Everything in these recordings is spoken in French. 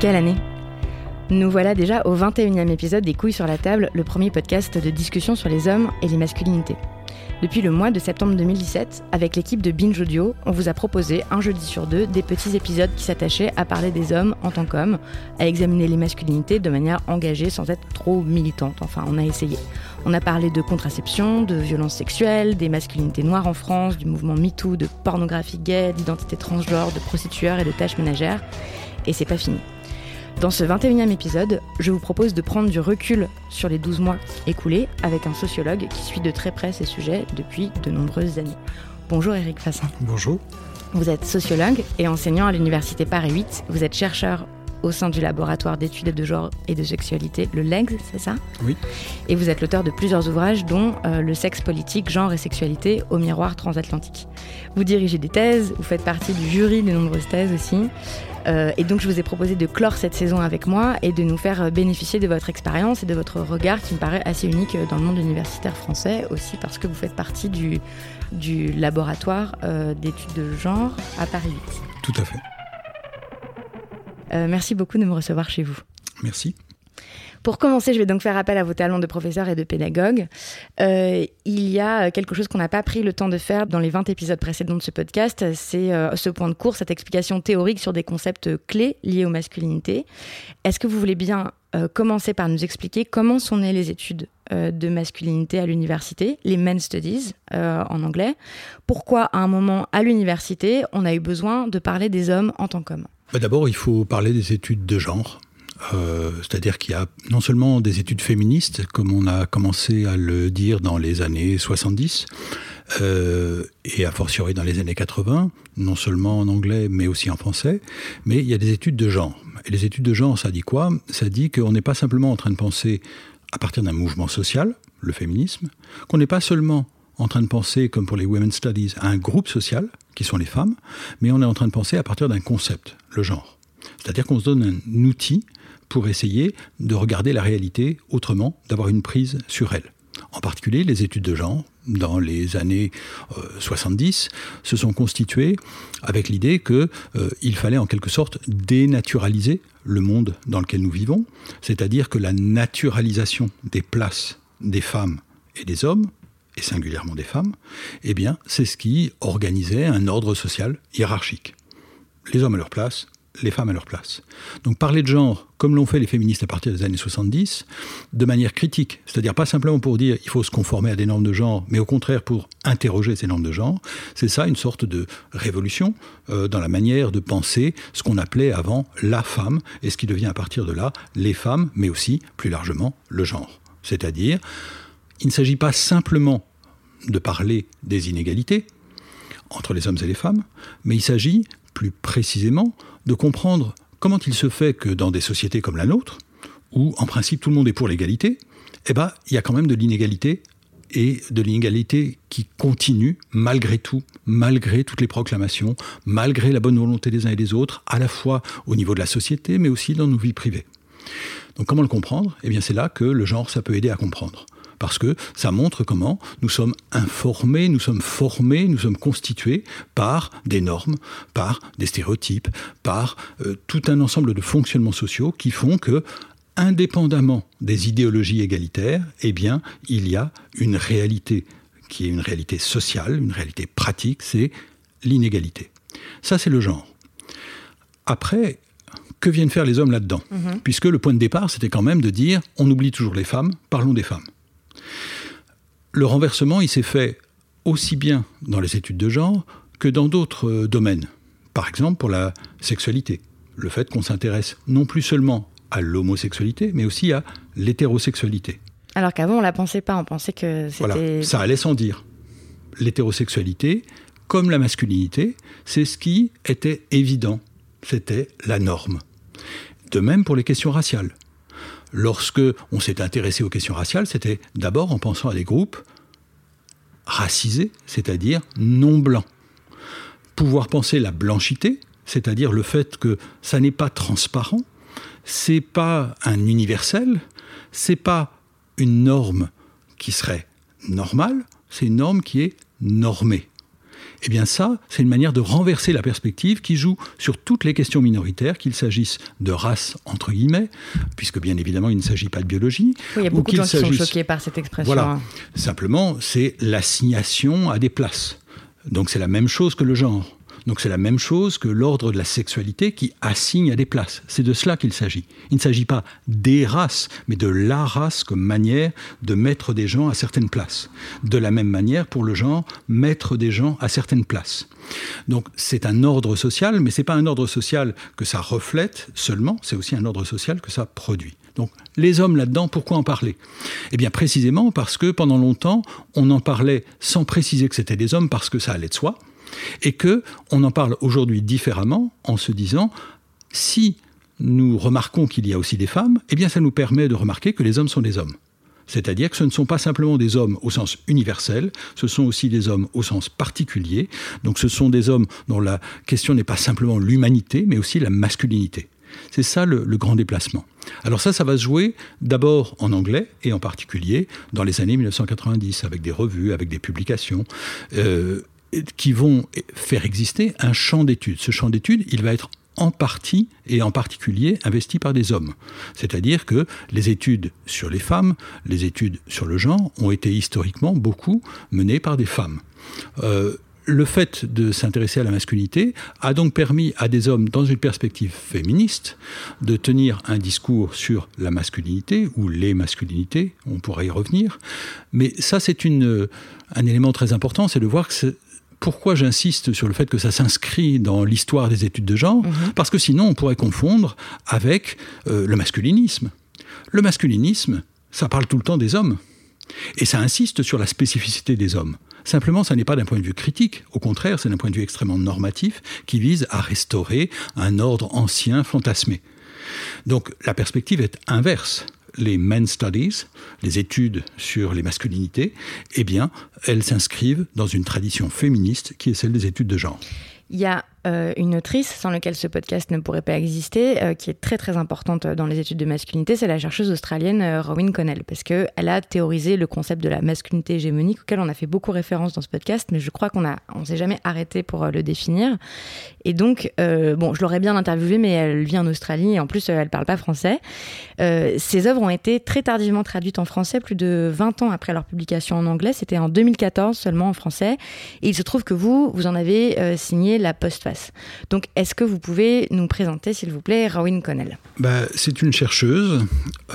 Quelle année? Nous voilà déjà au 21e épisode des Couilles sur la table, le premier podcast de discussion sur les hommes et les masculinités. Depuis le mois de septembre 2017, avec l'équipe de Binge Audio, on vous a proposé un jeudi sur deux des petits épisodes qui s'attachaient à parler des hommes en tant qu'hommes, à examiner les masculinités de manière engagée sans être trop militante. Enfin, on a essayé. On a parlé de contraception, de violences sexuelles, des masculinités noires en France, du mouvement MeToo, de pornographie gay, d'identité transgenre, de prostitueurs et de tâches ménagères. Et c'est pas fini. Dans ce 21e épisode, je vous propose de prendre du recul sur les 12 mois écoulés avec un sociologue qui suit de très près ces sujets depuis de nombreuses années. Bonjour Eric Fassin. Bonjour. Vous êtes sociologue et enseignant à l'Université Paris 8. Vous êtes chercheur au sein du laboratoire d'études de genre et de sexualité, le LEGS, c'est ça? Oui. Et vous êtes l'auteur de plusieurs ouvrages, dont euh, Le sexe politique, genre et sexualité au miroir transatlantique. Vous dirigez des thèses, vous faites partie du jury de nombreuses thèses aussi. Euh, et donc je vous ai proposé de clore cette saison avec moi et de nous faire bénéficier de votre expérience et de votre regard qui me paraît assez unique dans le monde universitaire français, aussi parce que vous faites partie du, du laboratoire euh, d'études de genre à Paris 8. Tout à fait. Euh, merci beaucoup de me recevoir chez vous. Merci. Pour commencer, je vais donc faire appel à vos talents de professeur et de pédagogue. Euh, il y a quelque chose qu'on n'a pas pris le temps de faire dans les 20 épisodes précédents de ce podcast, c'est euh, ce point de cours, cette explication théorique sur des concepts clés liés aux masculinités. Est-ce que vous voulez bien euh, commencer par nous expliquer comment sont nées les études de masculinité à l'université, les Men Studies en anglais? Pourquoi à un moment à l'université, on a eu besoin de parler des hommes en tant qu'hommes? Bah, D'abord, il faut parler des études de genre. Euh, c'est-à-dire qu'il y a non seulement des études féministes, comme on a commencé à le dire dans les années 70, euh, et a fortiori dans les années 80, non seulement en anglais mais aussi en français, mais il y a des études de genre. Et les études de genre, ça dit quoi? Ça dit qu'on n'est pas simplement en train de penser à partir d'un mouvement social, le féminisme, qu'on n'est pas seulement en train de penser, comme pour les Women's Studies, à un groupe social, qui sont les femmes, mais on est en train de penser à partir d'un concept, le genre. C'est-à-dire qu'on se donne un outil pour essayer de regarder la réalité autrement, d'avoir une prise sur elle. En particulier, les études de genre, dans les années 70, euh, se sont constituées avec l'idée qu'il euh, fallait en quelque sorte dénaturaliser le monde dans lequel nous vivons, c'est-à-dire que la naturalisation des places des femmes et des hommes, et singulièrement des femmes, eh bien, c'est ce qui organisait un ordre social hiérarchique. Les hommes à leur place, les femmes à leur place. Donc parler de genre, comme l'ont fait les féministes à partir des années 70, de manière critique, c'est-à-dire pas simplement pour dire il faut se conformer à des normes de genre, mais au contraire pour interroger ces normes de genre, c'est ça une sorte de révolution euh, dans la manière de penser ce qu'on appelait avant la femme, et ce qui devient à partir de là les femmes, mais aussi plus largement le genre. C'est-à-dire, il ne s'agit pas simplement de parler des inégalités entre les hommes et les femmes, mais il s'agit plus précisément de comprendre comment il se fait que dans des sociétés comme la nôtre, où en principe tout le monde est pour l'égalité, eh ben, il y a quand même de l'inégalité et de l'inégalité qui continue malgré tout, malgré toutes les proclamations, malgré la bonne volonté des uns et des autres, à la fois au niveau de la société, mais aussi dans nos vies privées. Donc comment le comprendre? Eh bien c'est là que le genre, ça peut aider à comprendre parce que ça montre comment nous sommes informés, nous sommes formés, nous sommes constitués par des normes, par des stéréotypes, par euh, tout un ensemble de fonctionnements sociaux qui font que indépendamment des idéologies égalitaires, eh bien, il y a une réalité qui est une réalité sociale, une réalité pratique, c'est l'inégalité. Ça, c'est le genre. Après, que viennent faire les hommes là-dedans? Mhm. Puisque le point de départ, c'était quand même de dire on oublie toujours les femmes, parlons des femmes. Le renversement, il s'est fait aussi bien dans les études de genre que dans d'autres euh, domaines. Par exemple, pour la sexualité. Le fait qu'on s'intéresse non plus seulement à l'homosexualité, mais aussi à l'hétérosexualité. Alors qu'avant, on ne la pensait pas, on pensait que c'était... Voilà, ça allait sans dire. L'hétérosexualité, comme la masculinité, c'est ce qui était évident. C'était la norme. De même pour les questions raciales lorsque on s'est intéressé aux questions raciales, c'était d'abord en pensant à des groupes racisés, c'est-à-dire non blancs. Pouvoir penser la blanchité, c'est-à-dire le fait que ça n'est pas transparent, c'est pas un universel, c'est pas une norme qui serait normale, c'est une norme qui est normée. Eh bien ça, c'est une manière de renverser la perspective qui joue sur toutes les questions minoritaires, qu'il s'agisse de race, entre guillemets, puisque bien évidemment il ne s'agit pas de biologie. Oui, il y a beaucoup de gens qui sont choqués par cette expression. Voilà. Simplement, c'est l'assignation à des places. Donc c'est la même chose que le genre. Donc c'est la même chose que l'ordre de la sexualité qui assigne à des places. C'est de cela qu'il s'agit. Il ne s'agit pas des races, mais de la race comme manière de mettre des gens à certaines places. De la même manière, pour le genre, mettre des gens à certaines places. Donc c'est un ordre social, mais ce n'est pas un ordre social que ça reflète seulement, c'est aussi un ordre social que ça produit. Donc les hommes là-dedans, pourquoi en parler? Eh bien précisément parce que pendant longtemps, on en parlait sans préciser que c'était des hommes parce que ça allait de soi et que on en parle aujourd'hui différemment en se disant si nous remarquons qu'il y a aussi des femmes, eh bien ça nous permet de remarquer que les hommes sont des hommes. C'est-à-dire que ce ne sont pas simplement des hommes au sens universel, ce sont aussi des hommes au sens particulier. Donc ce sont des hommes dont la question n'est pas simplement l'humanité, mais aussi la masculinité. C'est ça le, grand déplacement. Alors ça, ça va se jouer d'abord en anglais et en particulier dans les années 1990 avec des revues, avec des publications. Euh, qui vont faire exister un champ d'études. Ce champ d'études, il va être en partie et en particulier investi par des hommes. C'est-à-dire que les études sur les femmes, les études sur le genre ont été historiquement beaucoup menées par des femmes. Euh, le fait de s'intéresser à la masculinité a donc permis à des hommes, dans une perspective féministe, de tenir un discours sur la masculinité ou les masculinités, on pourrait y revenir. Mais ça, c'est un élément très important, c'est de voir que pourquoi j'insiste sur le fait que ça s'inscrit dans l'histoire des études de genre mhm. Parce que sinon, on pourrait confondre avec euh, le masculinisme. Le masculinisme, ça parle tout le temps des hommes. Et ça insiste sur la spécificité des hommes. Simplement, ça n'est pas d'un point de vue critique, au contraire, c'est d'un point de vue extrêmement normatif qui vise à restaurer un ordre ancien fantasmé. Donc la perspective est inverse les men studies, les études sur les masculinités, eh bien, elles s'inscrivent dans une tradition féministe qui est celle des études de genre. Euh, une autrice sans laquelle ce podcast ne pourrait pas exister, euh, qui est très très importante dans les études de masculinité, c'est la chercheuse australienne euh, Rowan Connell, parce qu'elle a théorisé le concept de la masculinité hégémonique, auquel on a fait beaucoup référence dans ce podcast, mais je crois qu'on ne on s'est jamais arrêté pour le définir. Et donc, bon, je l'aurais bien interviewée, mais elle vit en Australie et en plus, elle parle pas français. ses œuvres ont été très tardivement traduites en français, plus de 20 ans après leur publication en anglais. C'était en 2014 seulement en français. Et il se trouve que vous, vous en avez signé la post donc, est-ce que vous pouvez nous présenter, s'il vous plaît, Rowan Connell? Bah, C'est une chercheuse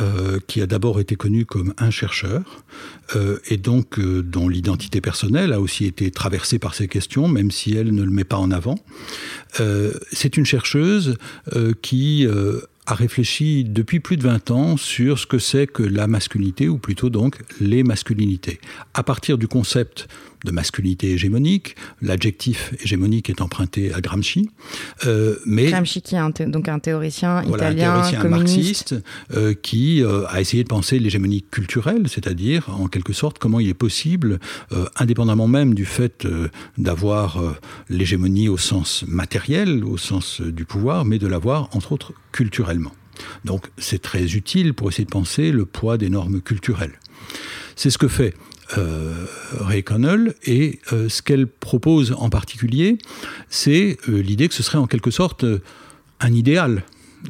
euh, qui a d'abord été connue comme un chercheur euh, et donc euh, dont l'identité personnelle a aussi été traversée par ces questions, même si elle ne le met pas en avant. c'est une chercheuse qui a réfléchi depuis plus de 20 ans sur ce que c'est que la masculinité, ou plutôt donc les masculinités. À partir du concept de masculinité hégémonique, l'adjectif hégémonique est emprunté à Gramsci. Euh, mais Gramsci qui est un donc un théoricien italien, un théoricien marxiste, euh, qui euh, a essayé de penser l'hégémonie culturelle, c'est-à-dire en quelque sorte comment il est possible, indépendamment même du fait d'avoir l'hégémonie au sens matériel, au sens du pouvoir, mais de l'avoir entre autres culturellement. Donc c'est très utile pour essayer de penser le poids des normes culturelles. C'est ce que fait euh, Ray Connell et euh, ce qu'elle propose en particulier, c'est euh, l'idée que ce serait en quelque sorte un idéal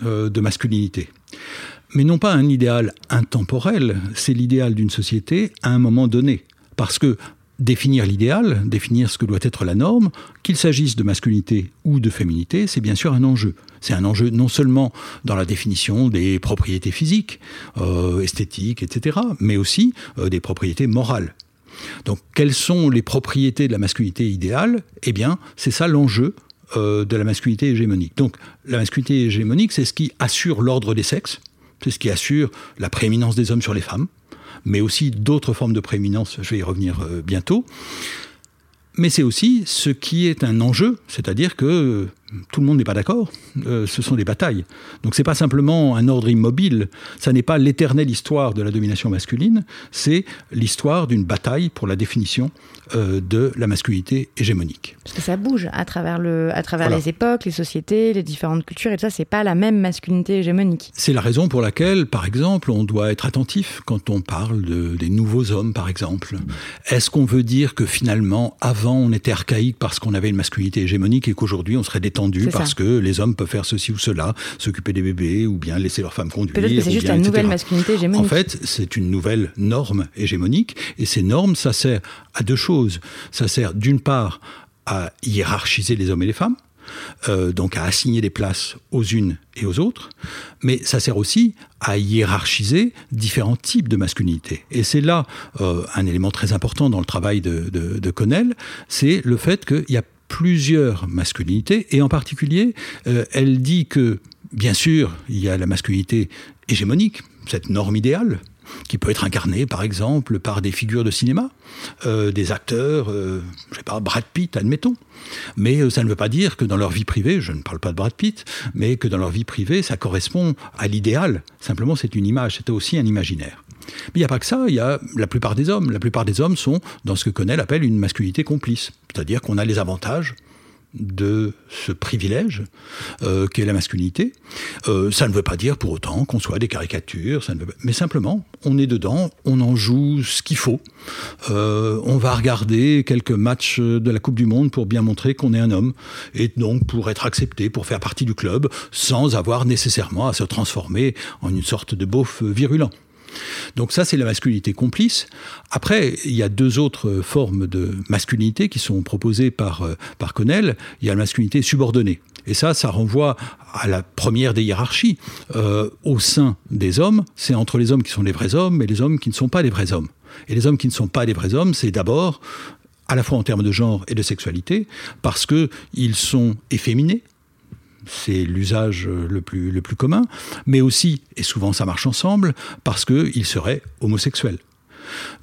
de masculinité. Mais non pas un idéal intemporel, c'est l'idéal d'une société à un moment donné. Parce que définir l'idéal, définir ce que doit être la norme, qu'il s'agisse de masculinité ou de féminité, c'est bien sûr un enjeu. C'est un enjeu non seulement dans la définition des propriétés physiques, euh, esthétiques, etc., mais aussi euh, des propriétés morales. Donc, quelles sont les propriétés de la masculinité idéale? Eh bien, c'est ça l'enjeu euh, de la masculinité hégémonique. Donc, la masculinité hégémonique, c'est ce qui assure l'ordre des sexes, c'est ce qui assure la prééminence des hommes sur les femmes, mais aussi d'autres formes de prééminence, je vais y revenir bientôt. Mais c'est aussi ce qui est un enjeu, c'est-à-dire que tout le monde n'est pas d'accord. Euh, ce sont des batailles. Donc c'est pas simplement un ordre immobile. Ça n'est pas l'éternelle histoire de la domination masculine. C'est l'histoire d'une bataille pour la définition euh, de la masculinité hégémonique. Parce que ça bouge à travers, le, à travers les époques, les sociétés, les différentes cultures et tout ça. C'est pas la même masculinité hégémonique. C'est la raison pour laquelle, par exemple, on doit être attentif quand on parle de, des nouveaux hommes, par exemple. Est-ce qu'on veut dire que finalement, avant, on était archaïque parce qu'on avait une masculinité hégémonique et qu'aujourd'hui, on serait détendu parce que les hommes peuvent faire ceci ou cela, s'occuper des bébés ou bien laisser leurs femmes conduire. Peut-être que c'est juste une nouvelle masculinité hégémonique. En fait, c'est une nouvelle norme hégémonique et ces normes, ça sert à deux choses. Ça sert d'une part à hiérarchiser les hommes et les femmes, euh, donc à assigner des places aux unes et aux autres, mais ça sert aussi à hiérarchiser différents types de masculinité. Et c'est là euh, un élément très important dans le travail de, de, de Connell, c'est le fait qu'il y a plusieurs masculinités, et en particulier, euh, elle dit que, bien sûr, il y a la masculinité hégémonique, cette norme idéale, qui peut être incarnée, par exemple, par des figures de cinéma, euh, des acteurs, euh, je sais pas, Brad Pitt, admettons. Mais ça ne veut pas dire que dans leur vie privée, je ne parle pas de Brad Pitt, mais que dans leur vie privée, ça correspond à l'idéal. Simplement, c'est une image, c'est aussi un imaginaire. Mais il n'y a pas que ça, il y a la plupart des hommes. La plupart des hommes sont dans ce que Connell appelle une masculinité complice. C'est-à-dire qu'on a les avantages de ce privilège euh, qu'est la masculinité. Euh, ça ne veut pas dire pour autant qu'on soit des caricatures, mais simplement on est dedans, on en joue ce qu'il faut. Euh, on va regarder quelques matchs de la Coupe du Monde pour bien montrer qu'on est un homme et donc pour être accepté, pour faire partie du club, sans avoir nécessairement à se transformer en une sorte de beauf virulent. Donc ça, c'est la masculinité complice. Après, il y a deux autres formes de masculinité qui sont proposées par, euh, par Connell. Il y a la masculinité subordonnée. Et ça, ça renvoie à la première des hiérarchies. Euh, au sein des hommes, c'est entre les hommes qui sont les vrais hommes et les hommes qui ne sont pas les vrais hommes. Et les hommes qui ne sont pas les vrais hommes, c'est d'abord à la fois en termes de genre et de sexualité, parce qu'ils sont efféminés, c'est l'usage le plus, le plus commun, mais aussi, et souvent ça marche ensemble, parce qu'il serait homosexuel.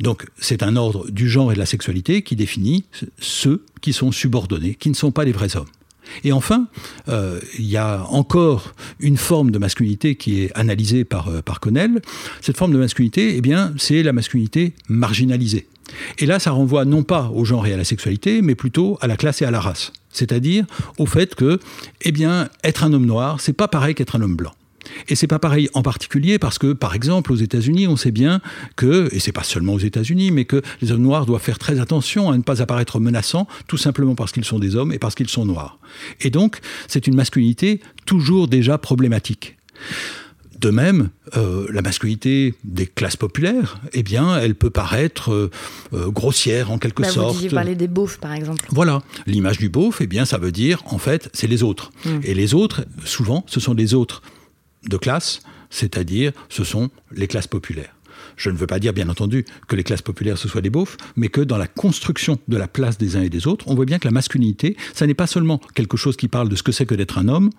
Donc c'est un ordre du genre et de la sexualité qui définit ceux qui sont subordonnés, qui ne sont pas les vrais hommes. Et enfin, euh, il y a encore une forme de masculinité qui est analysée par, euh, par Connell. Cette forme de masculinité, eh bien, c'est la masculinité marginalisée. Et là, ça renvoie non pas au genre et à la sexualité, mais plutôt à la classe et à la race. C'est-à-dire au fait que, eh bien, être un homme noir, c'est pas pareil qu'être un homme blanc. Et c'est pas pareil en particulier parce que, par exemple, aux États-Unis, on sait bien que, et c'est pas seulement aux États-Unis, mais que les hommes noirs doivent faire très attention à ne pas apparaître menaçants, tout simplement parce qu'ils sont des hommes et parce qu'ils sont noirs. Et donc, c'est une masculinité toujours déjà problématique. De même, euh, la masculinité des classes populaires, eh bien, elle peut paraître euh, euh, grossière en quelque bah, sorte. Vous parler des beaufs, par exemple. Voilà, l'image du beauf, eh bien, ça veut dire, en fait, c'est les autres. Hmm. Et les autres, souvent, ce sont les autres de classe, c'est-à-dire, ce sont les classes populaires. Je ne veux pas dire, bien entendu, que les classes populaires ce soit des beaufs, mais que dans la construction de la place des uns et des autres, on voit bien que la masculinité, ça n'est pas seulement quelque chose qui parle de ce que c'est que d'être un homme,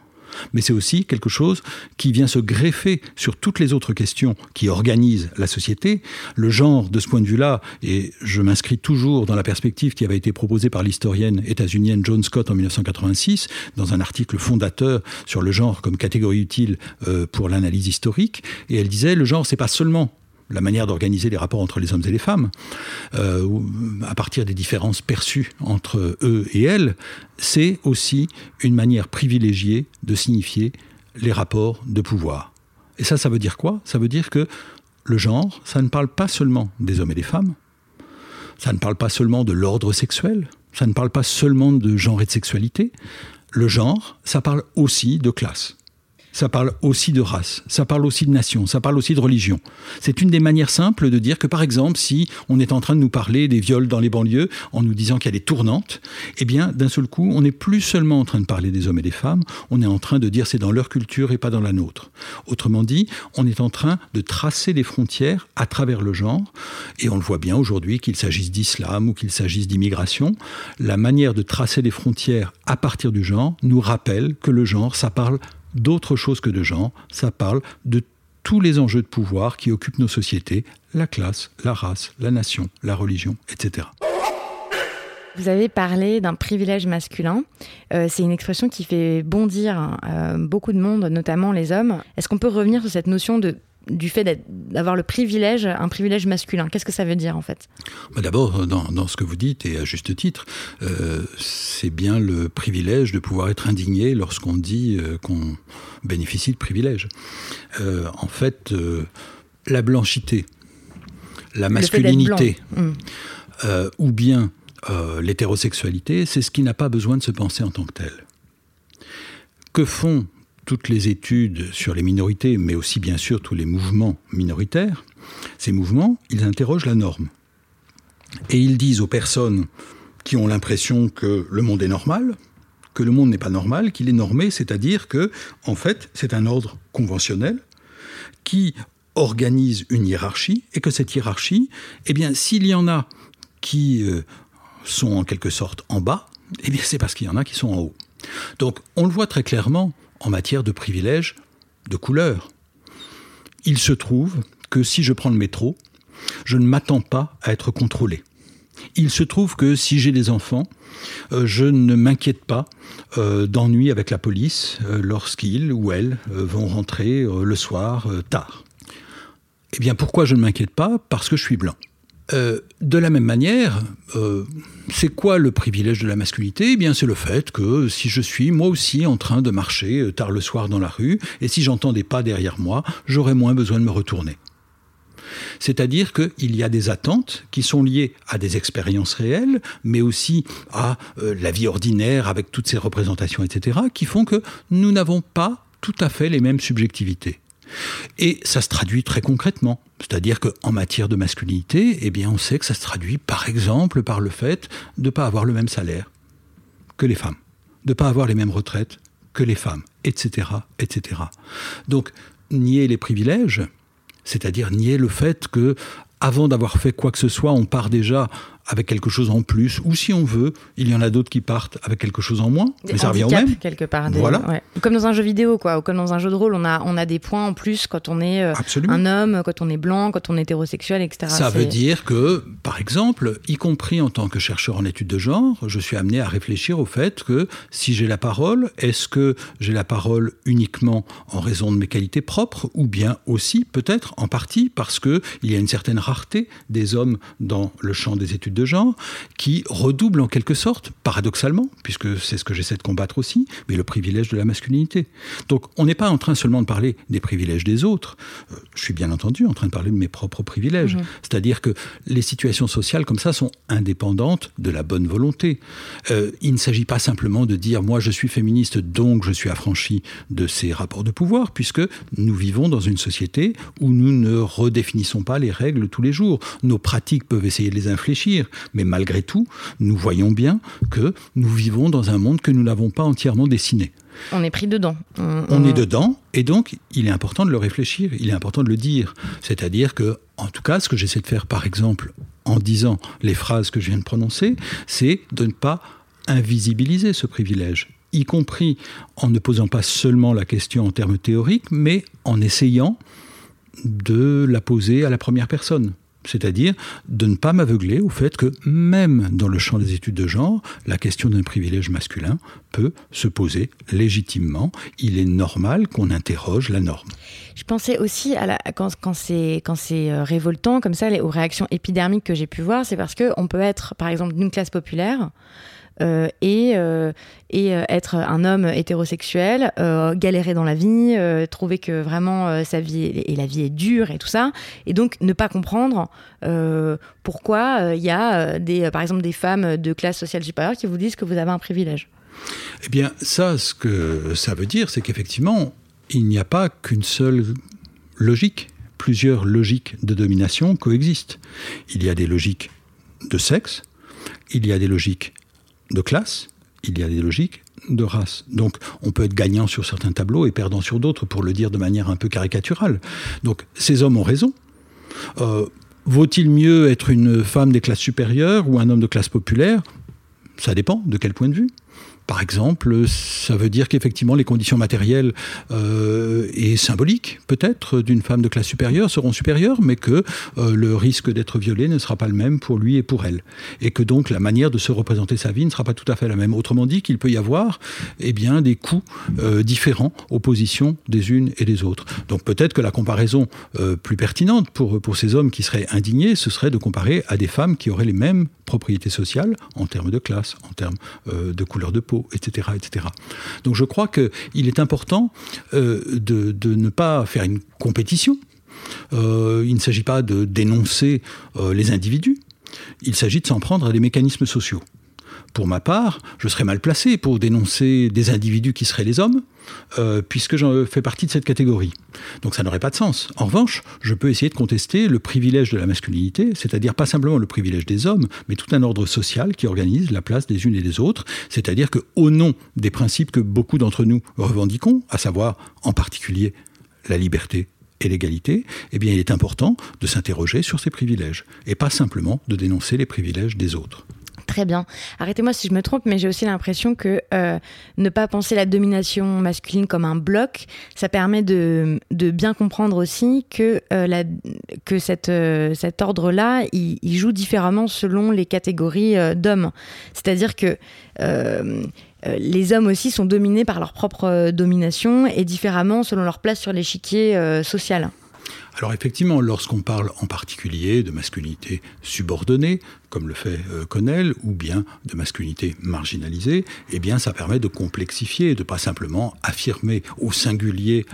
mais c'est aussi quelque chose qui vient se greffer sur toutes les autres questions qui organisent la société. Le genre, de ce point de vue-là, et je m'inscris toujours dans la perspective qui avait été proposée par l'historienne états-unienne John Scott en 1986, dans un article fondateur sur le genre comme catégorie utile euh, pour l'analyse historique, et elle disait le genre, c'est pas seulement la manière d'organiser les rapports entre les hommes et les femmes, euh, à partir des différences perçues entre eux et elles, c'est aussi une manière privilégiée de signifier les rapports de pouvoir. Et ça, ça veut dire quoi? Ça veut dire que le genre, ça ne parle pas seulement des hommes et des femmes, ça ne parle pas seulement de l'ordre sexuel, ça ne parle pas seulement de genre et de sexualité. Le genre, ça parle aussi de classe ça parle aussi de race, ça parle aussi de nation, ça parle aussi de religion. C'est une des manières simples de dire que, par exemple, si on est en train de nous parler des viols dans les banlieues en nous disant a des tournantes, eh bien, d'un seul coup, on n'est plus seulement en train de parler des hommes et des femmes, on est en train de dire c'est dans leur culture et pas dans la nôtre. Autrement dit, on est en train de tracer des frontières à travers le genre, et on le voit bien aujourd'hui, qu'il s'agisse d'islam ou qu'il s'agisse d'immigration, la manière de tracer des frontières à partir du genre nous rappelle que le genre, ça parle d'autre chose que de genre, ça parle de tous les enjeux de pouvoir qui occupent nos sociétés, la classe, la race, la nation, la religion, etc. Vous avez parlé d'un privilège masculin. Euh, c'est une expression qui fait bondir euh, beaucoup de monde, notamment les hommes. Est-ce qu'on peut revenir sur cette notion de du fait d'avoir le privilège, un privilège masculin. Qu'est-ce que ça veut dire en fait? Bah, D'abord, dans, ce que vous dites, et à juste titre, euh, c'est bien le privilège de pouvoir être indigné lorsqu'on dit euh, qu'on bénéficie de privilèges. Euh, en fait, la blanchité, la masculinité, hmm. ou bien l'hétérosexualité, c'est ce qui n'a pas besoin de se penser en tant que tel. Que font toutes les études sur les minorités, mais aussi bien sûr tous les mouvements minoritaires, ces mouvements, ils interrogent la norme. Et ils disent aux personnes qui ont l'impression que le monde est normal, que le monde n'est pas normal, qu'il est normé, c'est-à-dire que, en fait, c'est un ordre conventionnel qui organise une hiérarchie et que cette hiérarchie, eh bien, s'il y en a qui euh, sont en quelque sorte en bas, eh bien, c'est parce qu'il y en a qui sont en haut. Donc, on le voit très clairement en matière de privilèges de couleur. Il se trouve que si je prends le métro, je ne m'attends pas à être contrôlé. Il se trouve que si j'ai des enfants, euh, je ne m'inquiète pas euh, d'ennui avec la police euh, lorsqu'ils ou elles vont rentrer le soir tard. Eh bien pourquoi je ne m'inquiète pas? Parce que je suis blanc. Euh, de la même manière, euh, c'est quoi le privilège de la masculinité? Eh bien, c'est le fait que si je suis moi aussi en train de marcher euh, tard le soir dans la rue, et si j'entends des pas derrière moi, j'aurai moins besoin de me retourner. C'est-à-dire qu'il y a des attentes qui sont liées à des expériences réelles, mais aussi à la vie ordinaire avec toutes ses représentations, etc., qui font que nous n'avons pas tout à fait les mêmes subjectivités. Et ça se traduit très concrètement. C'est-à-dire qu'en matière de masculinité, eh bien, on sait que ça se traduit par exemple par le fait de ne pas avoir le même salaire que les femmes, de ne pas avoir les mêmes retraites que les femmes, etc., etc. Donc, nier les privilèges, c'est-à-dire nier le fait que, avant d'avoir fait quoi que ce soit, on part déjà avec quelque chose en plus, ou si on veut, il y en a d'autres qui partent avec quelque chose en moins, mais ça revient au même. quelque part. voilà. Comme dans un jeu vidéo, quoi, ou comme dans un jeu de rôle, on a, on a des points en plus quand on est euh, un homme, quand on est blanc, quand on est hétérosexuel, etc. Ça veut dire que, par exemple, y compris en tant que chercheur en études de genre, je suis amené à réfléchir au fait que si j'ai la parole, est-ce que j'ai la parole uniquement en raison de mes qualités propres, ou bien aussi peut-être en partie parce que il y a une certaine rareté des hommes dans le champ des études de genre qui redouble en quelque sorte, paradoxalement, puisque c'est ce que j'essaie de combattre aussi, mais le privilège de la masculinité. Donc on n'est pas en train seulement de parler des privilèges des autres, euh, je suis bien entendu en train de parler de mes propres privilèges. Mhm. C'est-à-dire que les situations sociales comme ça sont indépendantes de la bonne volonté. Euh, il ne s'agit pas simplement de dire moi je suis féministe donc je suis affranchi de ces rapports de pouvoir, puisque nous vivons dans une société où nous ne redéfinissons pas les règles tous les jours. Nos pratiques peuvent essayer de les infléchir, mais malgré tout, nous voyons bien que nous vivons dans un monde que nous n'avons pas entièrement dessiné. On est pris dedans. On, est dedans, et donc il est important de le réfléchir, il est important de le dire. C'est-à-dire que, en tout cas, ce que j'essaie de faire, par exemple, en disant les phrases que je viens de prononcer, c'est de ne pas invisibiliser ce privilège y compris en ne posant pas seulement la question en termes théoriques, mais en essayant de la poser à la première personne c'est-à-dire de ne pas m'aveugler au fait que même dans le champ des études de genre, la question d'un privilège masculin peut se poser légitimement. Il est normal qu'on interroge la norme. Je pensais aussi à la, quand, quand c'est euh, révoltant comme ça, aux réactions épidermiques que j'ai pu voir, c'est parce qu'on peut être par exemple d'une classe populaire euh, et, euh, euh, être un homme hétérosexuel, galérer dans la vie, trouver que vraiment sa vie et la vie est dure et tout ça, et donc ne pas comprendre pourquoi il y a des, par exemple des femmes de classe sociale supérieure qui vous disent que vous avez un privilège. Eh bien, ça, ce que ça veut dire, c'est qu'effectivement, il n'y a pas qu'une seule logique. Plusieurs logiques de domination coexistent. Il y a des logiques de sexe, il y a des logiques de classe, il y a des logiques de race. Donc on peut être gagnant sur certains tableaux et perdant sur d'autres, pour le dire de manière un peu caricaturale. Donc ces hommes ont raison. Euh, vaut-il mieux être une femme des classes supérieures ou un homme de classe populaire? Ça dépend de quel point de vue. Par exemple, ça veut dire qu'effectivement les conditions matérielles euh, et symboliques, peut-être, d'une femme de classe supérieure seront supérieures, mais que euh, le risque d'être violée ne sera pas le même pour lui et pour elle. Et que donc la manière de se représenter sa vie ne sera pas tout à fait la même. Autrement dit, qu'il peut y avoir eh bien, des coûts euh, différents aux positions des unes et des autres. Donc peut-être que la comparaison plus pertinente pour, pour ces hommes qui seraient indignés, ce serait de comparer à des femmes qui auraient les mêmes propriétés sociales en termes de classe, en termes de couleur de peau, etc.. Donc je crois qu'il est important euh, de, ne pas faire une compétition. Euh, il ne s'agit pas de dénoncer les individus, il s'agit de s'en prendre à des mécanismes sociaux. Pour ma part, je serais mal placé pour dénoncer des individus qui seraient les hommes, euh, puisque j'en fais partie de cette catégorie. Donc ça n'aurait pas de sens. En revanche, je peux essayer de contester le privilège de la masculinité, c'est-à-dire pas simplement le privilège des hommes, mais tout un ordre social qui organise la place des unes et des autres, c'est-à-dire que au nom des principes que beaucoup d'entre nous revendiquons, à savoir en particulier la liberté et l'égalité, eh il est important de s'interroger sur ces privilèges et pas simplement de dénoncer les privilèges des autres. Très bien. Arrêtez-moi si je me trompe, mais j'ai aussi l'impression que euh, ne pas penser la domination masculine comme un bloc, ça permet de, bien comprendre aussi que, euh, que cette, euh, cet ordre-là, il, joue différemment selon les catégories d'hommes. C'est-à-dire que les hommes aussi sont dominés par leur propre domination et différemment selon leur place sur l'échiquier social. Alors effectivement, lorsqu'on parle en particulier de masculinité subordonnée, comme le fait euh, Connell, ou bien de masculinité marginalisée, eh bien ça permet de complexifier, de pas simplement affirmer au singulier.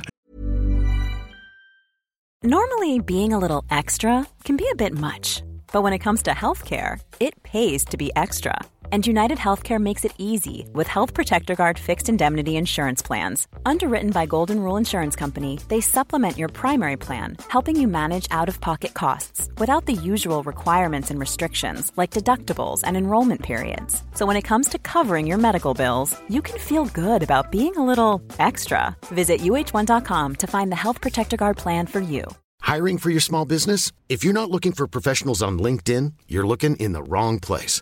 Normally, being a little extra can be a bit much, but when it comes to healthcare, it pays to be extra. And United Healthcare makes it easy with Health Protector Guard fixed indemnity insurance plans. Underwritten by Golden Rule Insurance Company, they supplement your primary plan, helping you manage out of pocket costs without the usual requirements and restrictions like deductibles and enrollment periods. So when it comes to covering your medical bills, you can feel good about being a little extra. Visit uh1.com to find the Health Protector Guard plan for you. Hiring for your small business? If you're not looking for professionals on LinkedIn, you're looking in the wrong place.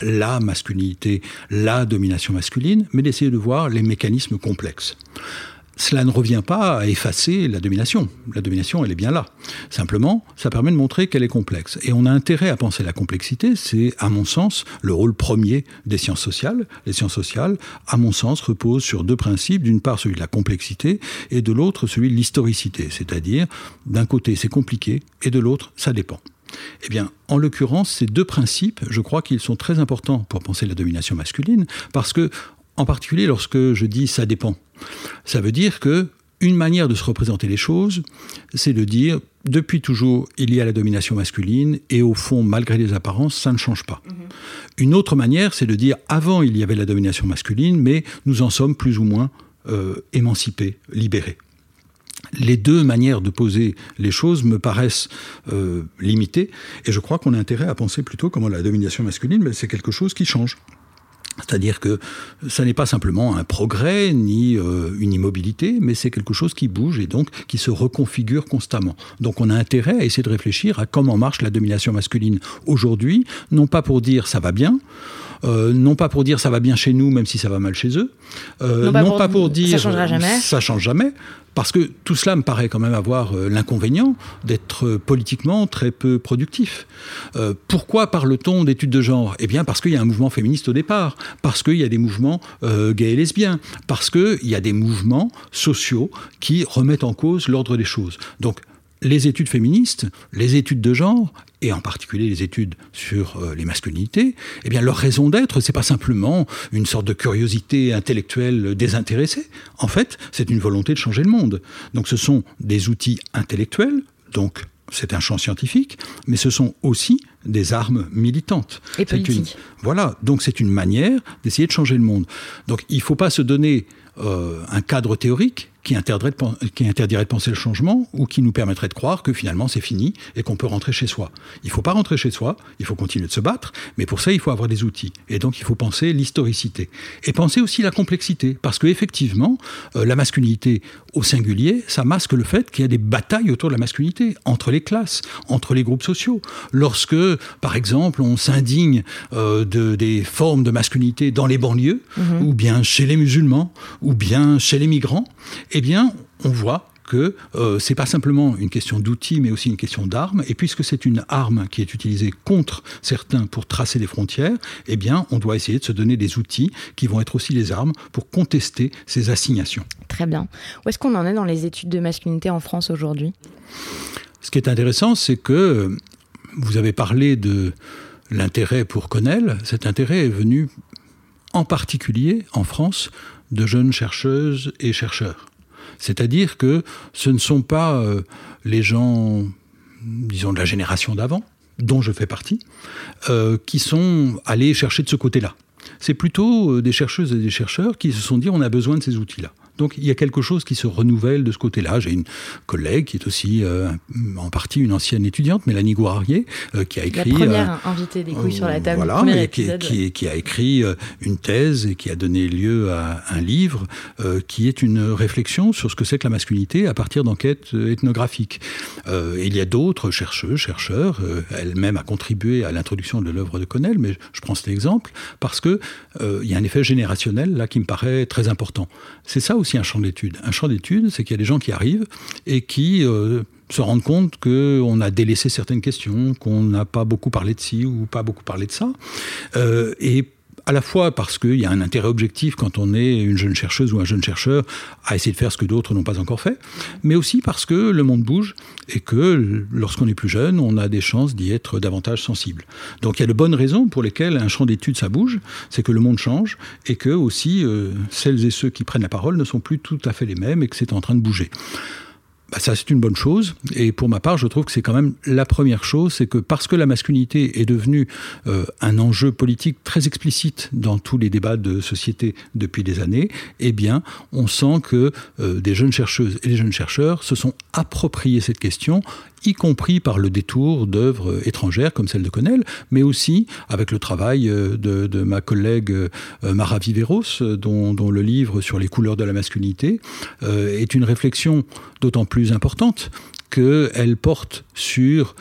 La masculinité, la domination masculine, mais d'essayer de voir les mécanismes complexes. Cela ne revient pas à effacer la domination. La domination, elle est bien là. Simplement, ça permet de montrer qu'elle est complexe. Et on a intérêt à penser la complexité. C'est, à mon sens, le rôle premier des sciences sociales. Les sciences sociales, à mon sens, reposent sur deux principes. D'une part, celui de la complexité et de l'autre, celui de l'historicité. C'est-à-dire, d'un côté, c'est compliqué et de l'autre, ça dépend. Eh bien, en l'occurrence, ces deux principes, je crois qu'ils sont très importants pour penser la domination masculine, parce que, en particulier, lorsque je dis ça dépend, ça veut dire que une manière de se représenter les choses, c'est de dire depuis toujours il y a la domination masculine et au fond, malgré les apparences, ça ne change pas. Mhm. Une autre manière, c'est de dire avant il y avait la domination masculine, mais nous en sommes plus ou moins euh, émancipés, libérés. Les deux manières de poser les choses me paraissent euh, limitées et je crois qu'on a intérêt à penser plutôt comment la domination masculine, mais c'est quelque chose qui change. C'est-à-dire que ça n'est pas simplement un progrès ni euh, une immobilité, mais c'est quelque chose qui bouge et donc qui se reconfigure constamment. Donc on a intérêt à essayer de réfléchir à comment marche la domination masculine aujourd'hui, non pas pour dire ça va bien, euh, non pas pour dire ça va bien chez nous, même si ça va mal chez eux, euh, non, pas, pour, dire ça changera jamais. Ça change jamais. Parce que tout cela me paraît quand même avoir euh, l'inconvénient d'être politiquement très peu productif. pourquoi parle-t-on d'études de genre? Eh bien parce qu'il y a un mouvement féministe au départ, parce qu'il y a des mouvements gays et lesbiens, parce qu'il y a des mouvements sociaux qui remettent en cause l'ordre des choses. Donc les études féministes, les études de genre, et en particulier les études sur euh, les masculinités, eh bien leur raison d'être, c'est pas simplement une sorte de curiosité intellectuelle désintéressée. En fait, c'est une volonté de changer le monde. Donc ce sont des outils intellectuels, donc c'est un champ scientifique, mais ce sont aussi des armes militantes. Et politiques. voilà, donc c'est une manière d'essayer de changer le monde. Donc il ne faut pas se donner euh, un cadre théorique qui interdirait, de, qui interdirait de penser le changement ou qui nous permettrait de croire que finalement c'est fini et qu'on peut rentrer chez soi. Il ne faut pas rentrer chez soi, il faut continuer de se battre, mais pour ça il faut avoir des outils. Et donc il faut penser l'historicité. Et penser aussi la complexité, parce qu'effectivement, euh, la masculinité au singulier, ça masque le fait qu'il y a des batailles autour de la masculinité, entre les classes, entre les groupes sociaux. Lorsque, par exemple, on s'indigne euh, de, des formes de masculinité dans les banlieues, mhm. ou bien chez les musulmans, ou bien chez les migrants, eh bien, on voit que euh, c'est pas simplement une question d'outils, mais aussi une question d'armes. Et puisque c'est une arme qui est utilisée contre certains pour tracer des frontières, eh bien, on doit essayer de se donner des outils qui vont être aussi les armes pour contester ces assignations. Très bien. Où est-ce qu'on en est dans les études de masculinité en France aujourd'hui? Ce qui est intéressant, c'est que vous avez parlé de l'intérêt pour Connell. Cet intérêt est venu en particulier en France de jeunes chercheuses et chercheurs. C'est-à-dire que ce ne sont pas euh, les gens, disons, de la génération d'avant, dont je fais partie, euh, qui sont allés chercher de ce côté-là. C'est plutôt euh, des chercheuses et des chercheurs qui se sont dit on a besoin de ces outils-là. Donc il y a quelque chose qui se renouvelle de ce côté-là. J'ai une collègue qui est aussi euh, en partie une ancienne étudiante, Mélanie Gouarrier, euh, qui a écrit... La première euh, invitée des couilles sur la table. Voilà, mais qui, qui, a écrit une thèse et qui a donné lieu à un livre qui est une réflexion sur ce que c'est que la masculinité à partir d'enquêtes ethnographiques. il y a d'autres chercheurs, chercheurs, elle-même a contribué à l'introduction de l'œuvre de Connell, mais je prends cet exemple parce que il y a un effet générationnel là qui me paraît très important. C'est ça aussi un champ d'étude. Un champ d'étude, c'est qu'il y a des gens qui arrivent et qui euh, se rendent compte qu'on a délaissé certaines questions, qu'on n'a pas beaucoup parlé de ci ou pas beaucoup parlé de ça. Euh, et à la fois parce qu'il y a un intérêt objectif quand on est une jeune chercheuse ou un jeune chercheur à essayer de faire ce que d'autres n'ont pas encore fait, mais aussi parce que le monde bouge et que lorsqu'on est plus jeune, on a des chances d'y être davantage sensible. Donc il y a de bonnes raisons pour lesquelles un champ d'études ça bouge, c'est que le monde change et que aussi euh, celles et ceux qui prennent la parole ne sont plus tout à fait les mêmes et que c'est en train de bouger. Bah, ça c'est une bonne chose. Et pour ma part, je trouve que c'est quand même la première chose, c'est que parce que la masculinité est devenue euh, un enjeu politique très explicite dans tous les débats de société depuis des années, eh bien, on sent que euh, des jeunes chercheuses et des jeunes chercheurs se sont appropriés cette question y compris par le détour d'œuvres étrangères comme celle de Connell, mais aussi avec le travail euh, de, ma collègue euh, Mara Viveros, dont, le livre sur les couleurs de la masculinité euh, est une réflexion d'autant plus importante qu'elle porte sur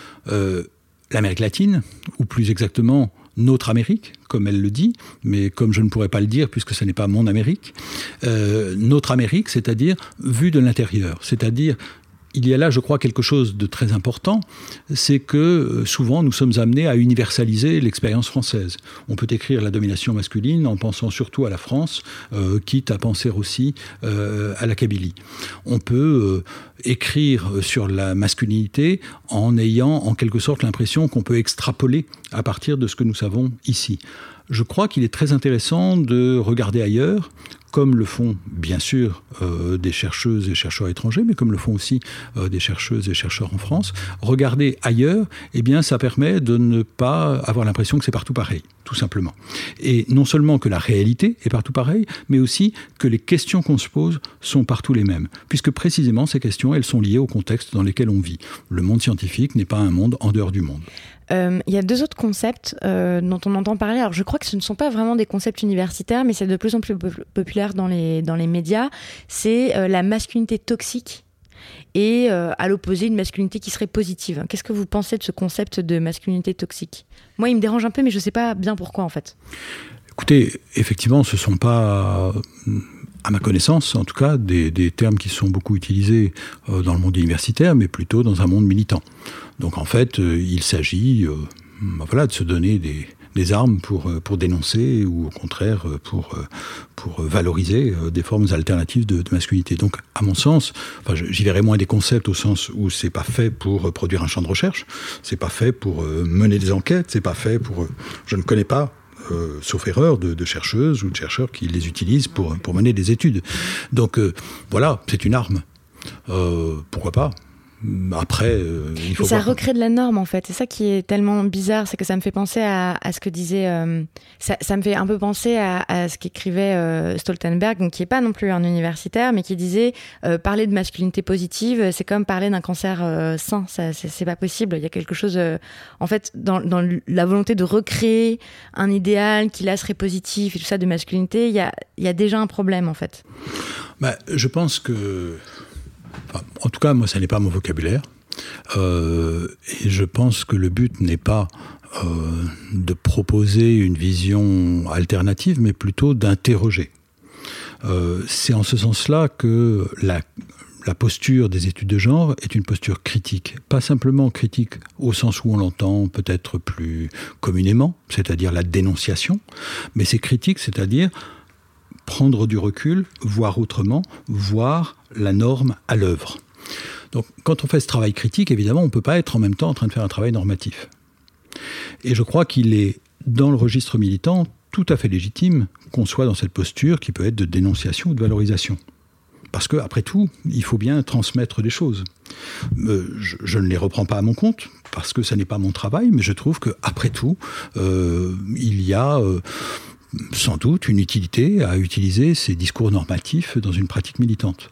l'Amérique latine, ou plus exactement notre Amérique, comme elle le dit, mais comme je ne pourrais pas le dire puisque ce n'est pas mon Amérique, notre Amérique, c'est-à-dire vue de l'intérieur, c'est-à-dire il y a là, je crois, quelque chose de très important, c'est que euh, souvent nous sommes amenés à universaliser l'expérience française. On peut écrire la domination masculine en pensant surtout à la France, euh, quitte à penser aussi euh, à la Kabylie. On peut écrire sur la masculinité en ayant en quelque sorte l'impression qu'on peut extrapoler à partir de ce que nous savons ici. Je crois qu'il est très intéressant de regarder ailleurs comme le font bien sûr euh, des chercheuses et chercheurs étrangers, mais comme le font aussi euh, des chercheuses et chercheurs en France, regarder ailleurs, eh bien, ça permet de ne pas avoir l'impression que c'est partout pareil, tout simplement. Et non seulement que la réalité est partout pareille, mais aussi que les questions qu'on se pose sont partout les mêmes, puisque précisément ces questions, elles sont liées au contexte dans lequel on vit. Le monde scientifique n'est pas un monde en dehors du monde. Euh, il y a deux autres concepts euh, dont on entend parler. Alors, je crois que ce ne sont pas vraiment des concepts universitaires, mais c'est de plus en plus populaire dans les, dans les médias. C'est euh, la masculinité toxique et à l'opposé, une masculinité qui serait positive. Qu'est-ce que vous pensez de ce concept de masculinité toxique? Moi, il me dérange un peu, mais je ne sais pas bien pourquoi, en fait. Écoutez, effectivement, ce ne sont pas à ma connaissance, en tout cas, des, des, termes qui sont beaucoup utilisés dans le monde universitaire, mais plutôt dans un monde militant. Donc en fait, euh, il s'agit euh, bah, voilà, de se donner des, armes pour, euh, pour dénoncer ou au contraire pour, pour valoriser des formes alternatives de, masculinité. Donc, à mon sens, j'y verrais moins des concepts au sens où c'est pas fait pour produire un champ de recherche, c'est pas fait pour mener des enquêtes, c'est pas fait pour. je ne connais pas sauf erreur, de, chercheuses ou de chercheurs qui les utilisent pour, mener des études. Donc voilà, c'est une arme. pourquoi pas? Après, euh, il faut. ça recrée de la norme en fait. C'est ça qui est tellement bizarre, c'est que ça me fait penser à, ce que disait. Euh, ça, me fait un peu penser à, ce qu'écrivait euh, Stoltenberg, donc qui est pas non plus un universitaire, mais qui disait parler de masculinité positive, c'est comme parler d'un cancer sain. Ça, c'est pas possible. Il y a quelque chose, en fait, dans, la volonté de recréer un idéal qui là serait positif et tout ça de masculinité, il y a, y a déjà un problème en fait. Bah, je pense que en tout cas, moi, ça n'est pas mon vocabulaire. Euh, et je pense que le but n'est pas euh, de proposer une vision alternative, mais plutôt d'interroger. Euh, c'est en ce sens-là que la, posture des études de genre est une posture critique. Pas simplement critique au sens où on l'entend peut-être plus communément, c'est-à-dire la dénonciation, mais c'est critique, c'est-à-dire prendre du recul, voir autrement, voir la norme à l'œuvre. Donc quand on fait ce travail critique, évidemment, on ne peut pas être en même temps en train de faire un travail normatif. Et je crois qu'il est, dans le registre militant, tout à fait légitime qu'on soit dans cette posture qui peut être de dénonciation ou de valorisation. Parce que, après tout, il faut bien transmettre des choses. Euh, je, ne les reprends pas à mon compte, parce que ce n'est pas mon travail, mais je trouve que, après tout, euh, il y a euh, sans doute une utilité à utiliser ces discours normatifs dans une pratique militante.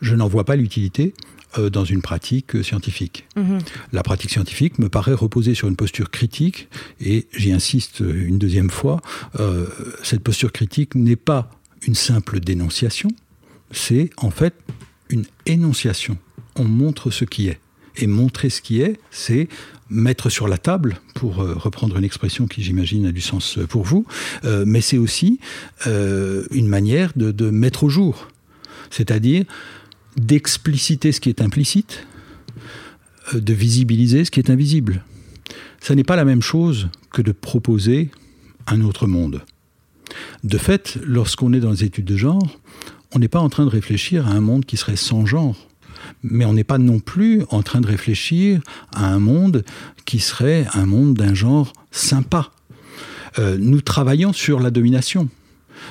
Je n'en vois pas l'utilité euh, dans une pratique scientifique. Mhm. La pratique scientifique me paraît reposer sur une posture critique, et j'y insiste une deuxième fois, euh, cette posture critique n'est pas une simple dénonciation, c'est en fait une énonciation. On montre ce qui est. Et montrer ce qui est, c'est mettre sur la table, pour euh, reprendre une expression qui j'imagine a du sens pour vous, euh, mais c'est aussi euh, une manière de, mettre au jour, c'est-à-dire d'expliciter ce qui est implicite, de visibiliser ce qui est invisible. Ça n'est pas la même chose que de proposer un autre monde. De fait, lorsqu'on est dans les études de genre, on n'est pas en train de réfléchir à un monde qui serait sans genre mais on n'est pas non plus en train de réfléchir à un monde qui serait un monde d'un genre sympa. Euh, nous travaillons sur la domination.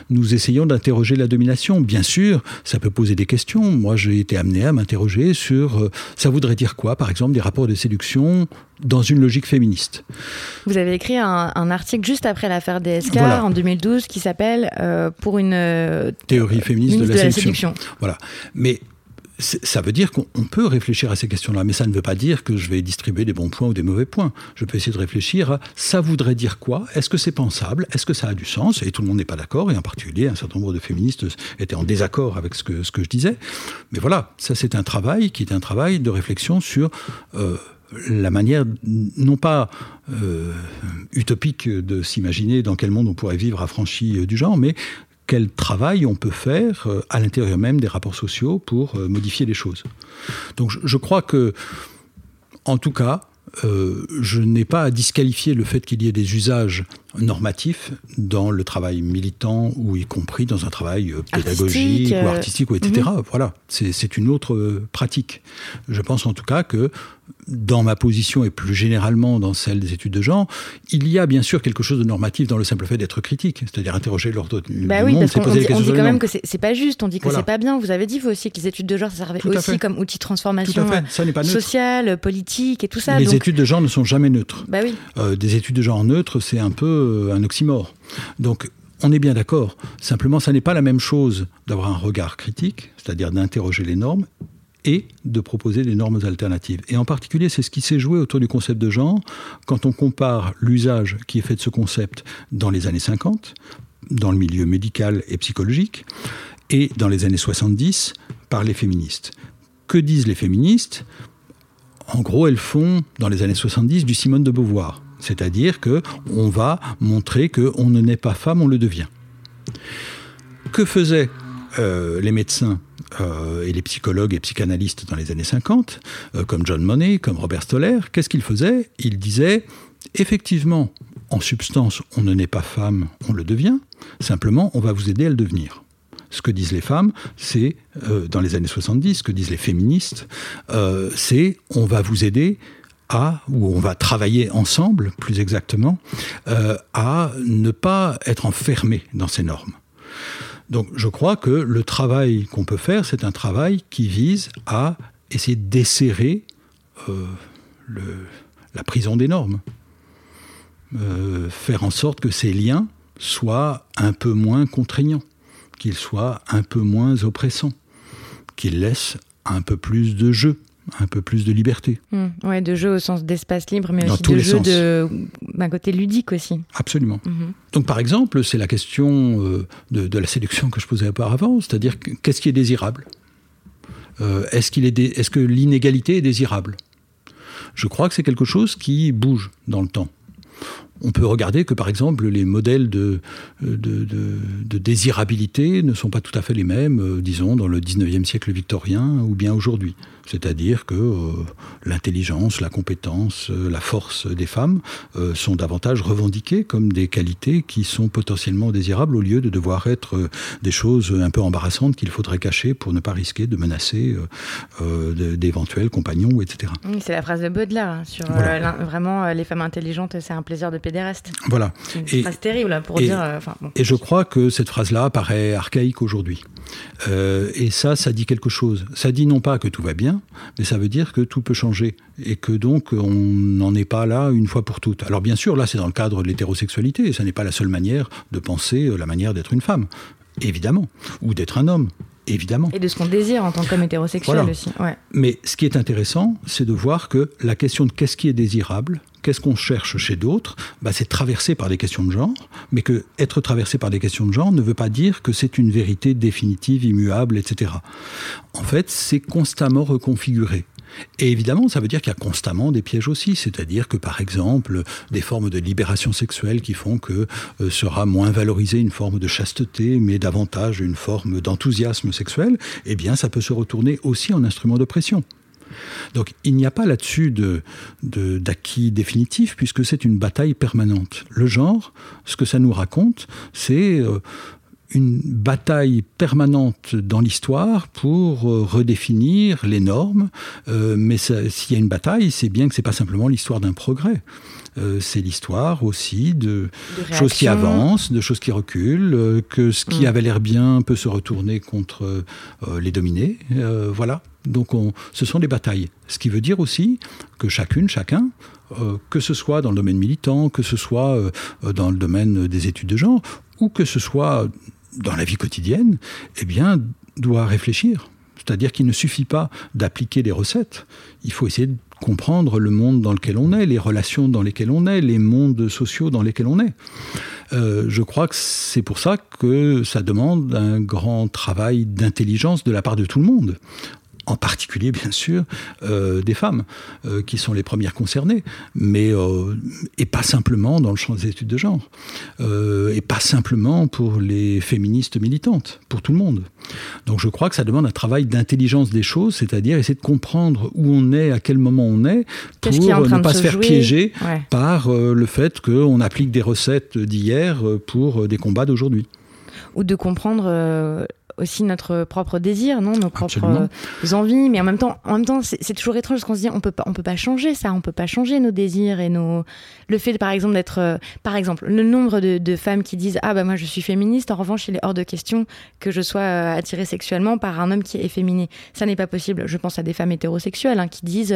Nous essayons d'interroger la domination. Bien sûr, ça peut poser des questions. Moi, j'ai été amené à m'interroger sur euh, ça voudrait dire quoi, par exemple, des rapports de séduction dans une logique féministe. Vous avez écrit un, article juste après l'affaire DSK en 2012 qui s'appelle euh, Pour une théorie féministe de, la, séduction. Voilà. Mais ça veut dire qu'on peut réfléchir à ces questions-là, mais ça ne veut pas dire que je vais distribuer des bons points ou des mauvais points. Je peux essayer de réfléchir à ça voudrait dire quoi? Est-ce que c'est pensable? Est-ce que ça a du sens? Et tout le monde n'est pas d'accord, et en particulier un certain nombre de féministes étaient en désaccord avec ce que, ce que je disais. Mais voilà, ça c'est un travail qui est un travail de réflexion sur... Euh, la manière, non pas euh, utopique de s'imaginer dans quel monde on pourrait vivre affranchi euh, du genre, mais quel travail on peut faire euh, à l'intérieur même des rapports sociaux pour euh, modifier les choses. Donc je, crois que, en tout cas, euh, je n'ai pas à disqualifier le fait qu'il y ait des usages normatif dans le travail militant ou y compris dans un travail pédagogique ou artistique ou etc. Mhm. Voilà, c'est une autre pratique. Je pense en tout cas que dans ma position et plus généralement dans celle des études de genre, il y a bien sûr quelque chose de normatif dans le simple fait d'être critique, c'est-à-dire interroger l'ordre du bah oui, monde, parce on, dit, on dit quand même que c'est pas juste, on dit que c'est pas bien. Vous avez dit vous aussi que les études de genre ça servait aussi comme outil de transformation sociale, politique et tout ça. Les études de genre ne sont jamais neutres. Bah oui. Euh, des études de genre neutres, c'est un peu euh, un oxymore. Donc on est bien d'accord. Simplement, ça n'est pas la même chose d'avoir un regard critique, c'est-à-dire d'interroger les normes, et de proposer des normes alternatives. Et en particulier, c'est ce qui s'est joué autour du concept de genre quand on compare l'usage qui est fait de ce concept dans les années 50, dans le milieu médical et psychologique, et dans les années 70 par les féministes. Que disent les féministes? En gros, elles font, dans les années 70, du Simone de Beauvoir. C'est-à-dire que on va montrer qu'on ne naît pas femme, on le devient. Que faisaient euh, les médecins? Euh, et les psychologues et psychanalystes dans les années 50, euh, comme John Money, comme Robert Stoller, qu'est-ce qu'ils faisaient? Ils disaient, effectivement, en substance, on ne naît pas femme, on le devient, simplement, on va vous aider à le devenir. Ce que disent les femmes, c'est, euh, dans les années 70, ce que disent les féministes, c'est on va vous aider à, ou on va travailler ensemble, plus exactement, à ne pas être enfermé dans ces normes. Donc je crois que le travail qu'on peut faire, c'est un travail qui vise à essayer de desserrer euh, la prison des normes. Euh, faire en sorte que ces liens soient un peu moins contraignants, qu'ils soient un peu moins oppressants, qu'ils laissent un peu plus de jeu un peu plus de liberté. Mmh. ouais, de jeu au sens d'espace libre, mais aussi de jeu d'un côté ludique aussi. Absolument. Mmh. Donc par exemple, c'est la question euh, de, la séduction que je posais auparavant, c'est-à-dire qu'est-ce qui est désirable? Euh, Est-ce est, est que l'inégalité est désirable? Je crois que c'est quelque chose qui bouge dans le temps on peut regarder que, par exemple, les modèles de, de, désirabilité ne sont pas tout à fait les mêmes, euh, disons, dans le 19e siècle victorien ou bien aujourd'hui. C'est-à-dire que euh, l'intelligence, la compétence, euh, la force des femmes sont davantage revendiquées comme des qualités qui sont potentiellement désirables au lieu de devoir être des choses un peu embarrassantes qu'il faudrait cacher pour ne pas risquer de menacer d'éventuels compagnons, etc. c'est la phrase de Baudelaire hein, sur vraiment les femmes intelligentes, c'est un plaisir de pédéraste. Voilà. C'est une phrase terrible pour dire. Euh, et je crois que cette phrase-là paraît archaïque aujourd'hui. Euh, et ça, ça dit quelque chose. Ça dit non pas que tout va bien, mais ça veut dire que tout peut changer et que donc on n'en est pas là une fois pour toutes. Alors bien sûr, là, c'est dans le cadre de l'hétérosexualité et ça n'est pas la seule manière de penser euh, la manière d'être une femme, évidemment, ou d'être un homme. Évidemment. Et de ce qu'on désire en tant qu'homme hétérosexuel aussi. Mais ce qui est intéressant, c'est de voir que la question de qu'est-ce qui est désirable, qu'est-ce qu'on cherche chez d'autres? Bah, C'est traversé par des questions de genre, mais que être traversé par des questions de genre ne veut pas dire que c'est une vérité définitive, immuable, etc. En fait, c'est constamment reconfiguré. Et évidemment, ça veut dire qu'il y a constamment des pièges aussi, c'est-à-dire que par exemple, des formes de libération sexuelle qui font que euh, sera moins valorisée une forme de chasteté, mais davantage une forme d'enthousiasme sexuel, eh bien ça peut se retourner aussi en instrument de pression. Donc il n'y a pas là-dessus d'acquis définitif, puisque c'est une bataille permanente. Le genre, ce que ça nous raconte, c'est... Euh, une bataille permanente dans l'histoire pour euh, redéfinir les normes. Euh, mais s'il y a une bataille, c'est bien que c'est pas simplement l'histoire d'un progrès. C'est l'histoire aussi de, choses qui avancent, de choses qui reculent, que ce qui mm. avait l'air bien peut se retourner contre les dominés. voilà. Donc ce sont des batailles. Ce qui veut dire aussi que chacune, chacun, euh, que ce soit dans le domaine militant, que ce soit euh, dans le domaine des études de genre, ou que ce soit dans la vie quotidienne, eh bien, doit réfléchir. C'est-à-dire qu'il ne suffit pas d'appliquer des recettes. Il faut essayer de comprendre le monde dans lequel on est, les relations dans lesquelles on est, les mondes sociaux dans lesquels on est. Euh, je crois que c'est pour ça que ça demande un grand travail d'intelligence de la part de tout le monde en particulier bien sûr euh, des femmes euh, qui sont les premières concernées, mais euh, et pas simplement dans le champ des études de genre, et pas simplement pour les féministes militantes, pour tout le monde. Donc je crois que ça demande un travail d'intelligence des choses, c'est-à-dire essayer de comprendre où on est, à quel moment on est, pour ne pas se, faire piéger par le fait qu'on applique des recettes d'hier pour des combats d'aujourd'hui. Ou de comprendre aussi notre propre désir, non, nos propres euh, envies, mais en même temps, en même temps, c'est toujours étrange parce qu'on se dit on peut pas, on peut pas changer ça, on peut pas changer nos désirs et nos, le fait, par exemple, d'être, euh, par exemple, le nombre de, femmes qui disent ah bah moi je suis féministe, en revanche il est hors de question que je sois euh, attirée sexuellement par un homme qui est féminin. Ça n'est pas possible. Je pense à des femmes hétérosexuelles hein, qui disent,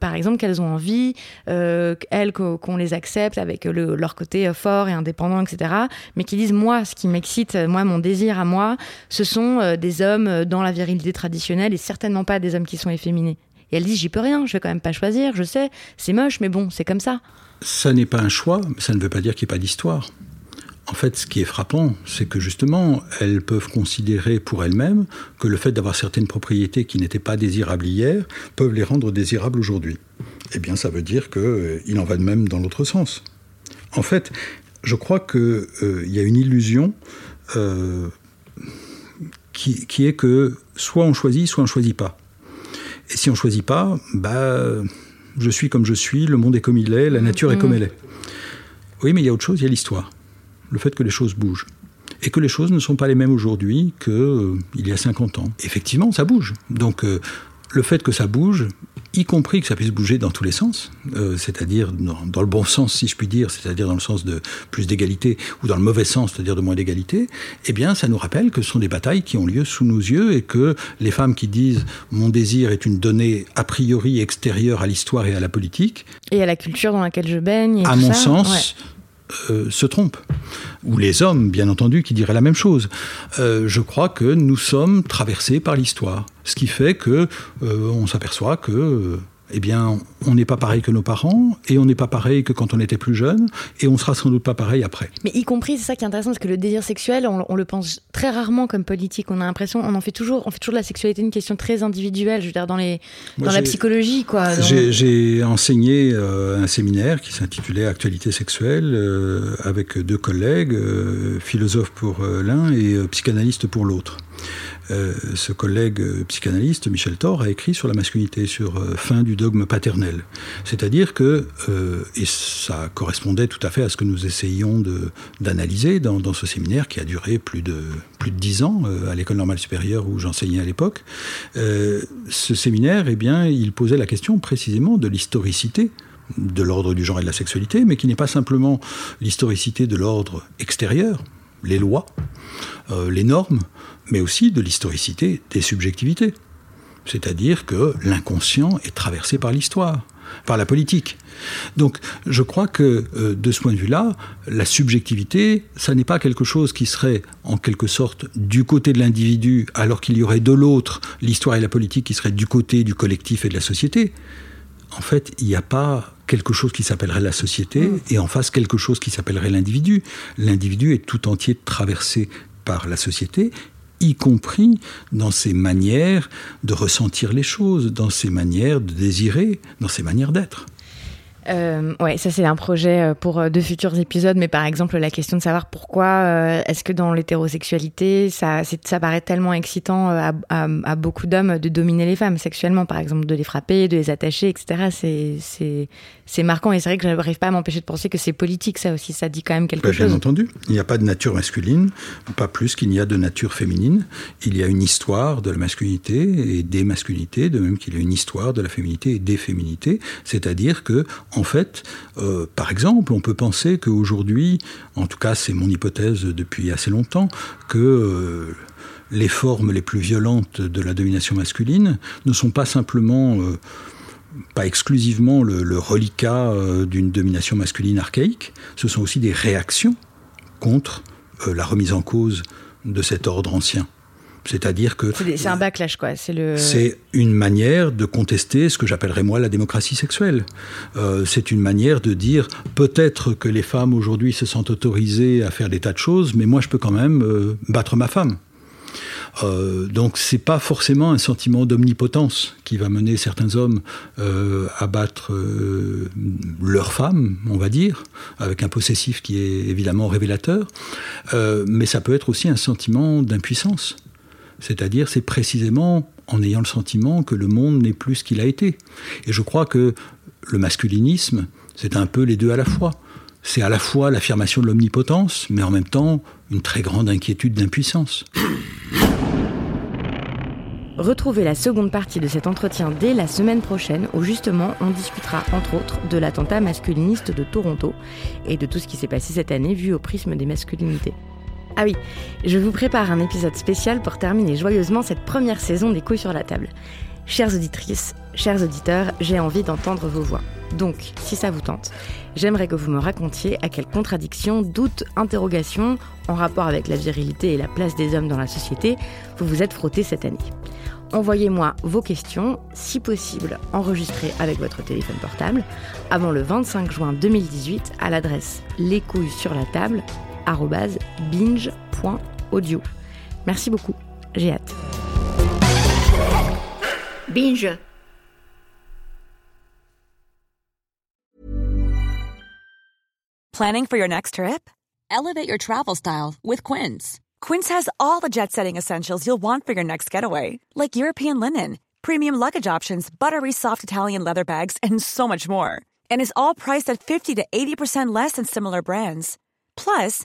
par exemple, qu'elles ont envie, elles qu'on les accepte avec leur côté fort et indépendant, etc. Mais qui disent moi, ce qui m'excite, moi mon désir à moi ce sont euh, des hommes euh, dans la virilité traditionnelle et certainement pas des hommes qui sont efféminés. Et elle dit j'y peux rien, je vais quand même pas choisir, je sais, c'est moche, mais bon, c'est comme ça. Ça n'est pas un choix, mais ça ne veut pas dire qu'il n'y a pas d'histoire. En fait, ce qui est frappant, c'est que justement, elles peuvent considérer pour elles-mêmes que le fait d'avoir certaines propriétés qui n'étaient pas désirables hier peuvent les rendre désirables aujourd'hui. Eh bien, ça veut dire qu'il euh, en va de même dans l'autre sens. En fait, je crois qu'il y a une illusion qui, est que soit on choisit, soit on ne choisit pas. Et si on ne choisit pas, bah, je suis comme je suis, le monde est comme il est, la nature est comme mm. elle est. Oui, mais il y a autre chose, il y a l'histoire. Le fait que les choses bougent. Et que les choses ne sont pas les mêmes aujourd'hui qu'il euh, y a 50 ans. Effectivement, ça bouge. Donc, euh, le fait que ça bouge, y compris que ça puisse bouger dans tous les sens, euh, c'est-à-dire dans, le bon sens, si je puis dire, c'est-à-dire dans le sens de plus d'égalité, ou dans le mauvais sens, c'est-à-dire de moins d'égalité, eh bien, ça nous rappelle que ce sont des batailles qui ont lieu sous nos yeux et que les femmes qui disent mon désir est une donnée a priori extérieure à l'histoire et à la politique. Et à la culture dans laquelle je baigne. à mon sens, euh, se trompent. Ou les hommes, bien entendu, qui diraient la même chose. Euh, je crois que nous sommes traversés par l'histoire. Ce qui fait que euh, on s'aperçoit que eh bien, on n'est pas pareil que nos parents, et on n'est pas pareil que quand on était plus jeune, et on sera sans doute pas pareil après. Mais y compris, c'est ça qui est intéressant, parce que le désir sexuel, on, le pense très rarement comme politique. On a l'impression, on en fait toujours, on fait toujours de la sexualité une question très individuelle. Je veux dire, dans les, dans la psychologie, quoi. J'ai enseigné euh, un séminaire qui s'intitulait Actualité sexuelle euh, avec deux collègues, euh, philosophes pour l'un et psychanalyste pour l'autre. Euh, ce collègue euh, psychanalyste, Michel Thor, a écrit sur la masculinité, sur euh, fin du dogme paternel. C'est-à-dire que, et ça correspondait tout à fait à ce que nous essayions d'analyser dans, dans, ce séminaire qui a duré plus de, plus de dix ans à l'école normale supérieure où j'enseignais à l'époque, ce séminaire, eh bien, il posait la question précisément de l'historicité de l'ordre du genre et de la sexualité, mais qui n'est pas simplement l'historicité de l'ordre extérieur, les lois, les normes, mais aussi de l'historicité des subjectivités. C'est-à-dire que l'inconscient est traversé par l'histoire, par la politique. Donc je crois que euh, de ce point de vue-là, la subjectivité, ça n'est pas quelque chose qui serait en quelque sorte du côté de l'individu, alors qu'il y aurait de l'autre l'histoire et la politique qui seraient du côté du collectif et de la société. En fait, il n'y a pas quelque chose qui s'appellerait la société mmh. et en face quelque chose qui s'appellerait l'individu. L'individu est tout entier traversé par la société y compris dans ses manières de ressentir les choses, dans ses manières de désirer, dans ses manières d'être. Euh, ouais, ça c'est un projet euh, pour euh, de futurs épisodes, mais par exemple la question de savoir pourquoi euh, est-ce que dans l'hétérosexualité ça, ça paraît tellement excitant à, à, beaucoup d'hommes de dominer les femmes sexuellement, par exemple de les frapper, de les attacher, etc. C'est c'est marquant et c'est vrai que je n'arrive pas à m'empêcher de penser que c'est politique ça aussi, ça dit quand même quelque chose. Bien entendu, il n'y a pas de nature masculine, pas plus qu'il n'y a de nature féminine. Il y a une histoire de la masculinité et des masculinités, de même qu'il y a une histoire de la féminité et des féminités, c'est-à-dire que en fait, euh, par exemple, on peut penser qu'aujourd'hui, en tout cas c'est mon hypothèse depuis assez longtemps, que euh, les formes les plus violentes de la domination masculine ne sont pas simplement, euh, pas exclusivement le reliquat d'une domination masculine archaïque, ce sont aussi des réactions contre la remise en cause de cet ordre ancien. C'est-à-dire que... C'est un backlash, quoi. C'est le... une manière de contester ce que j'appellerais moi la démocratie sexuelle. Euh, c'est une manière de dire peut-être que les femmes aujourd'hui se sentent autorisées à faire des tas de choses, mais moi je peux quand même euh, battre ma femme. Euh, donc c'est pas forcément un sentiment d'omnipotence qui va mener certains hommes euh, à battre euh, leur femme, on va dire, avec un possessif qui est évidemment révélateur, mais ça peut être aussi un sentiment d'impuissance. C'est-à-dire c'est précisément en ayant le sentiment que le monde n'est plus ce qu'il a été. Et je crois que le masculinisme, c'est un peu les deux à la fois. C'est à la fois l'affirmation de l'omnipotence, mais en même temps une très grande inquiétude d'impuissance. Retrouvez la seconde partie de cet entretien dès la semaine prochaine où justement on discutera entre autres de l'attentat masculiniste de Toronto et de tout ce qui s'est passé cette année vu au prisme des masculinités. Ah oui, je vous prépare un épisode spécial pour terminer joyeusement cette première saison des couilles sur la table. Chères auditrices, chers auditeurs, j'ai envie d'entendre vos voix. Donc, si ça vous tente, j'aimerais que vous me racontiez à quelles contradictions, doutes, interrogations, en rapport avec la virilité et la place des hommes dans la société, vous vous êtes frottés cette année. Envoyez-moi vos questions, si possible enregistrées avec votre téléphone portable, avant le 25 juin 2018 à l'adresse les couilles sur la table binge.audio. Merci beaucoup, j'ai hâte. Binge. Planning for your next trip? Elevate your travel style with Quince. Quince has all the jet setting essentials you'll want for your next getaway, like European linen, premium luggage options, buttery soft Italian leather bags, and so much more. And is all priced at 50 to 80% less than similar brands. Plus,